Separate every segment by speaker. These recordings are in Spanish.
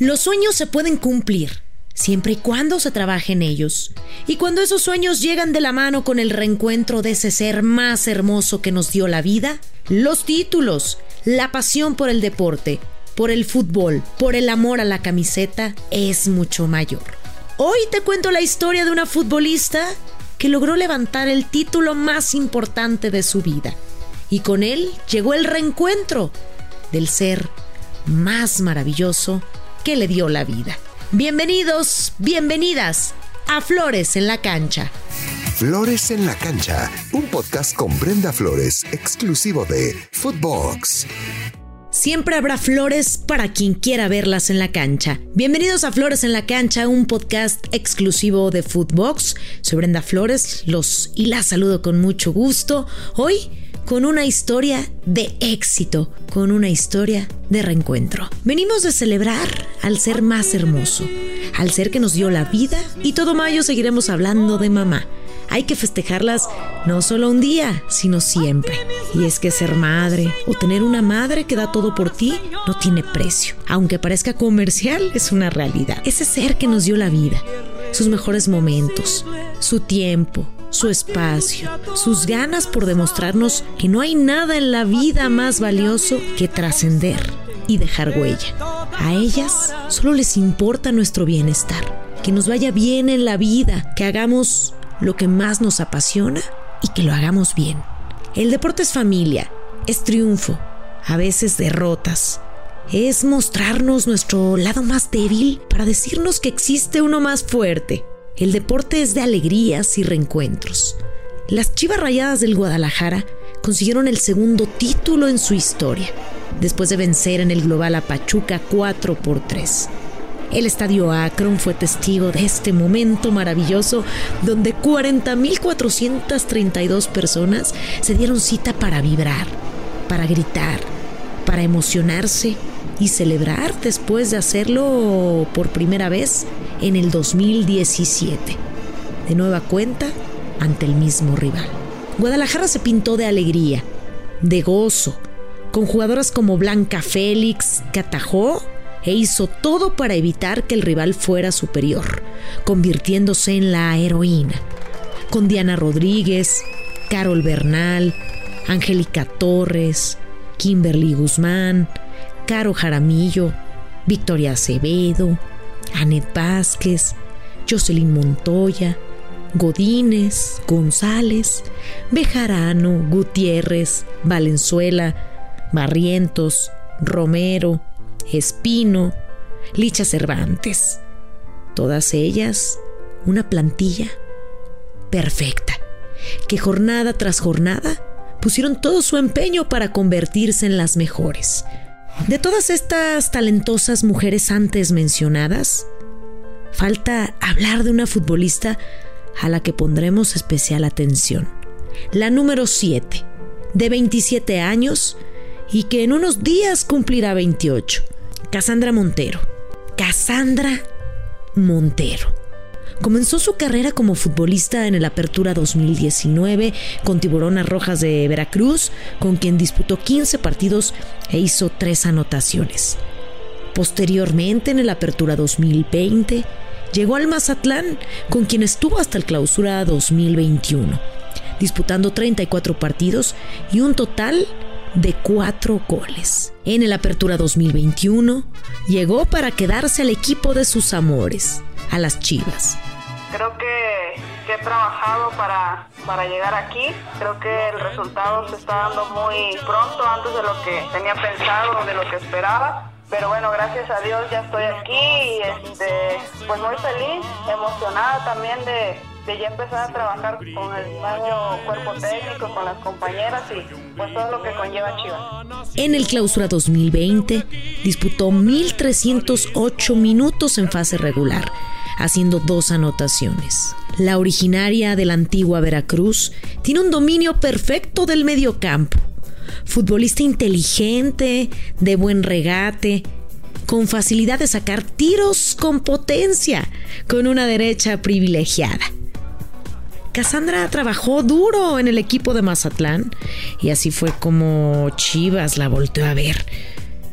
Speaker 1: Los sueños se pueden cumplir, siempre y cuando se trabaje en ellos. Y cuando esos sueños llegan de la mano con el reencuentro de ese ser más hermoso que nos dio la vida, los títulos, la pasión por el deporte, por el fútbol, por el amor a la camiseta, es mucho mayor. Hoy te cuento la historia de una futbolista que logró levantar el título más importante de su vida. Y con él llegó el reencuentro del ser más maravilloso que le dio la vida. Bienvenidos, bienvenidas a Flores en la Cancha.
Speaker 2: Flores en la Cancha, un podcast con Brenda Flores, exclusivo de Footbox.
Speaker 1: Siempre habrá flores para quien quiera verlas en la cancha. Bienvenidos a Flores en la Cancha, un podcast exclusivo de Footbox. Soy Brenda Flores, los y la saludo con mucho gusto. Hoy con una historia de éxito, con una historia de reencuentro. Venimos de celebrar al ser más hermoso, al ser que nos dio la vida y todo mayo seguiremos hablando de mamá. Hay que festejarlas no solo un día, sino siempre. Y es que ser madre o tener una madre que da todo por ti no tiene precio. Aunque parezca comercial, es una realidad. Ese ser que nos dio la vida, sus mejores momentos, su tiempo, su espacio, sus ganas por demostrarnos que no hay nada en la vida más valioso que trascender y dejar huella. A ellas solo les importa nuestro bienestar, que nos vaya bien en la vida, que hagamos lo que más nos apasiona y que lo hagamos bien. El deporte es familia, es triunfo, a veces derrotas. Es mostrarnos nuestro lado más débil para decirnos que existe uno más fuerte el deporte es de alegrías y reencuentros. Las Chivas Rayadas del Guadalajara consiguieron el segundo título en su historia, después de vencer en el global a Pachuca 4 por 3. El estadio Akron fue testigo de este momento maravilloso donde 40.432 personas se dieron cita para vibrar, para gritar, para emocionarse y celebrar después de hacerlo por primera vez en el 2017, de nueva cuenta ante el mismo rival. Guadalajara se pintó de alegría, de gozo, con jugadoras como Blanca Félix, que e hizo todo para evitar que el rival fuera superior, convirtiéndose en la heroína, con Diana Rodríguez, Carol Bernal, Angélica Torres, Kimberly Guzmán, Caro Jaramillo, Victoria Acevedo, Anet Vázquez, Jocelyn Montoya, Godínez, González, Bejarano, Gutiérrez, Valenzuela, Barrientos, Romero, Espino, Licha Cervantes. Todas ellas una plantilla perfecta, que jornada tras jornada pusieron todo su empeño para convertirse en las mejores. De todas estas talentosas mujeres antes mencionadas, falta hablar de una futbolista a la que pondremos especial atención. La número 7, de 27 años y que en unos días cumplirá 28. Cassandra Montero. Cassandra Montero. Comenzó su carrera como futbolista en el Apertura 2019 con Tiburonas Rojas de Veracruz, con quien disputó 15 partidos e hizo 3 anotaciones. Posteriormente, en el Apertura 2020, llegó al Mazatlán, con quien estuvo hasta el Clausura 2021, disputando 34 partidos y un total de 4 goles. En el Apertura 2021, llegó para quedarse al equipo de sus amores, a las Chivas.
Speaker 3: Creo que, he trabajado para, para llegar aquí. Creo que el resultado se está dando muy pronto, antes de lo que tenía pensado, de lo que esperaba. Pero bueno, gracias a Dios ya estoy aquí y este, pues muy feliz, emocionada también de, de ya empezar a trabajar con el nuevo cuerpo técnico, con las compañeras y pues todo lo que conlleva Chivas.
Speaker 1: En el clausura 2020 disputó 1.308 minutos en fase regular haciendo dos anotaciones. La originaria de la antigua Veracruz tiene un dominio perfecto del mediocampo. Futbolista inteligente, de buen regate, con facilidad de sacar tiros con potencia, con una derecha privilegiada. Cassandra trabajó duro en el equipo de Mazatlán y así fue como Chivas la volteó a ver.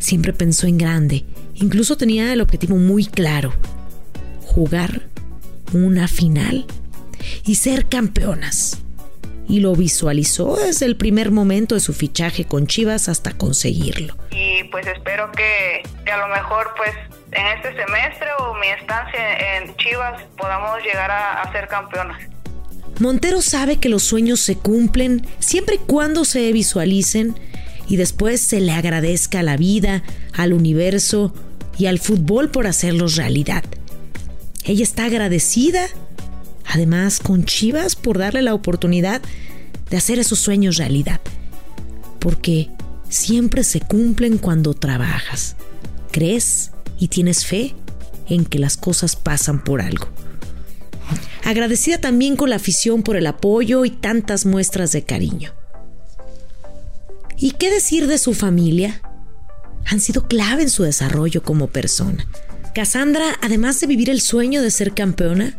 Speaker 1: Siempre pensó en grande Incluso tenía el objetivo muy claro, jugar una final y ser campeonas. Y lo visualizó desde el primer momento de su fichaje con Chivas hasta conseguirlo.
Speaker 3: Y pues espero que, a lo mejor pues en este semestre o mi estancia en Chivas podamos llegar a, a ser campeonas.
Speaker 1: Montero sabe que los sueños se cumplen siempre y cuando se visualicen y después se le agradezca a la vida, al universo y al fútbol por hacerlos realidad. Ella está agradecida, además con Chivas por darle la oportunidad de hacer esos sueños realidad, porque siempre se cumplen cuando trabajas, crees y tienes fe en que las cosas pasan por algo. Agradecida también con la afición por el apoyo y tantas muestras de cariño. ¿Y qué decir de su familia? Han sido clave en su desarrollo como persona. Cassandra, además de vivir el sueño de ser campeona,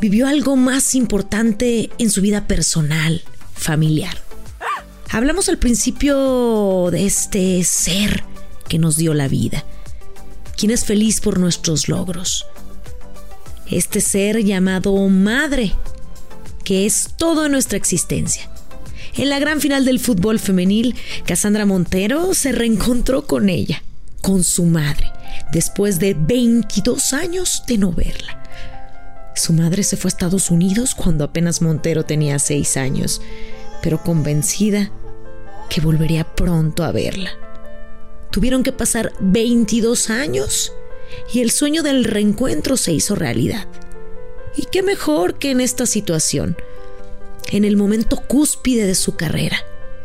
Speaker 1: vivió algo más importante en su vida personal, familiar. Hablamos al principio de este ser que nos dio la vida, quien es feliz por nuestros logros, este ser llamado madre, que es todo nuestra existencia. En la gran final del fútbol femenil, Cassandra Montero se reencontró con ella, con su madre, después de 22 años de no verla. Su madre se fue a Estados Unidos cuando apenas Montero tenía 6 años, pero convencida que volvería pronto a verla. Tuvieron que pasar 22 años y el sueño del reencuentro se hizo realidad. ¿Y qué mejor que en esta situación? En el momento cúspide de su carrera,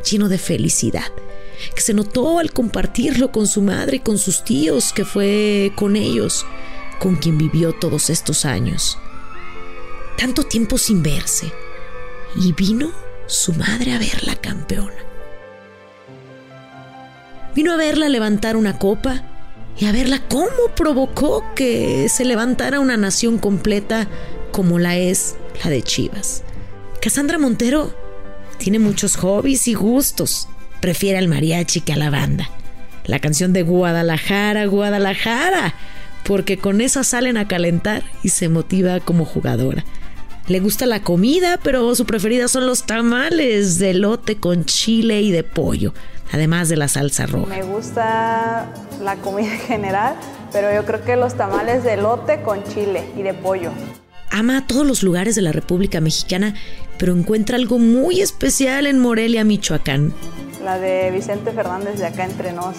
Speaker 1: lleno de felicidad, que se notó al compartirlo con su madre y con sus tíos, que fue con ellos, con quien vivió todos estos años. Tanto tiempo sin verse. Y vino su madre a verla campeona. Vino a verla levantar una copa y a verla cómo provocó que se levantara una nación completa como la es la de Chivas. Cassandra Montero tiene muchos hobbies y gustos. Prefiere al mariachi que a la banda. La canción de Guadalajara, Guadalajara, porque con esa salen a calentar y se motiva como jugadora. Le gusta la comida, pero su preferida son los tamales de lote con chile y de pollo además de la salsa roja.
Speaker 4: Me gusta la comida en general, pero yo creo que los tamales de lote con chile y de pollo.
Speaker 1: Ama todos los lugares de la República Mexicana, pero encuentra algo muy especial en Morelia, Michoacán.
Speaker 4: La de Vicente Fernández de Acá Entre Nos.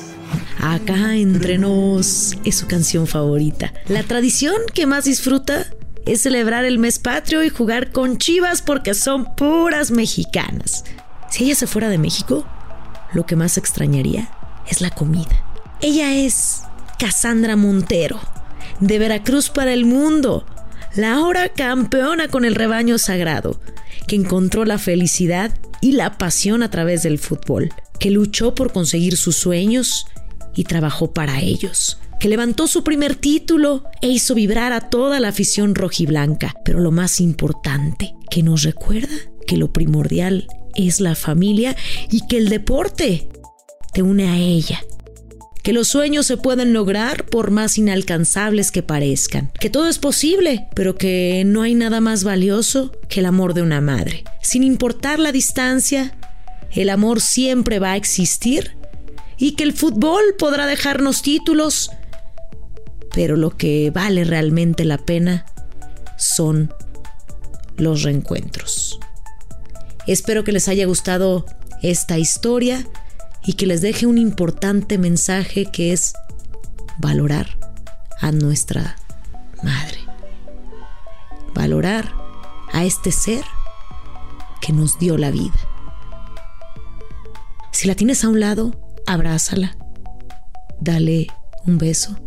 Speaker 1: Acá Entre Nos es su canción favorita. La tradición que más disfruta es celebrar el mes patrio y jugar con chivas porque son puras mexicanas. Si ella se fuera de México, lo que más extrañaría es la comida. Ella es Cassandra Montero, de Veracruz para el mundo, la ahora campeona con el rebaño sagrado, que encontró la felicidad y la pasión a través del fútbol, que luchó por conseguir sus sueños y trabajó para ellos, que levantó su primer título e hizo vibrar a toda la afición rojiblanca, pero lo más importante, que nos recuerda que lo primordial es la familia y que el deporte te une a ella. Que los sueños se pueden lograr por más inalcanzables que parezcan. Que todo es posible, pero que no hay nada más valioso que el amor de una madre. Sin importar la distancia, el amor siempre va a existir y que el fútbol podrá dejarnos títulos, pero lo que vale realmente la pena son los reencuentros. Espero que les haya gustado esta historia y que les deje un importante mensaje que es valorar a nuestra madre. Valorar a este ser que nos dio la vida. Si la tienes a un lado, abrázala. Dale un beso.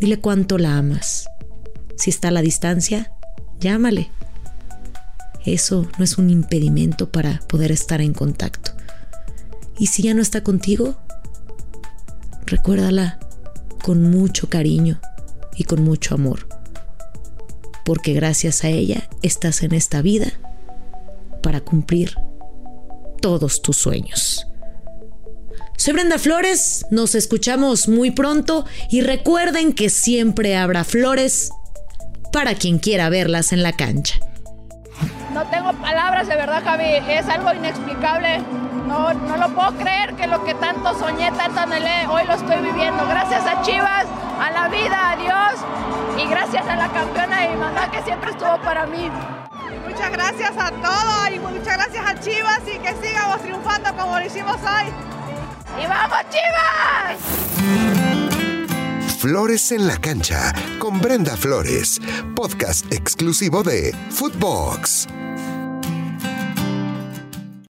Speaker 1: Dile cuánto la amas. Si está a la distancia, llámale eso no es un impedimento para poder estar en contacto. Y si ya no está contigo, recuérdala con mucho cariño y con mucho amor, porque gracias a ella estás en esta vida para cumplir todos tus sueños. Soy Brenda Flores, nos escuchamos muy pronto y recuerden que siempre habrá flores para quien quiera verlas en la cancha.
Speaker 5: No tengo palabras, de verdad, Javi, es algo inexplicable. No, no lo puedo creer que lo que tanto soñé, tanto anhelé, hoy lo estoy viviendo. Gracias a Chivas, a la vida, a Dios y gracias a la campeona de mi mamá que siempre estuvo para mí.
Speaker 6: Muchas gracias a todos y muchas gracias a Chivas y que sigamos triunfando como lo hicimos hoy.
Speaker 5: ¡Y vamos, Chivas!
Speaker 2: Flores en la cancha con Brenda Flores, podcast exclusivo de Footbox.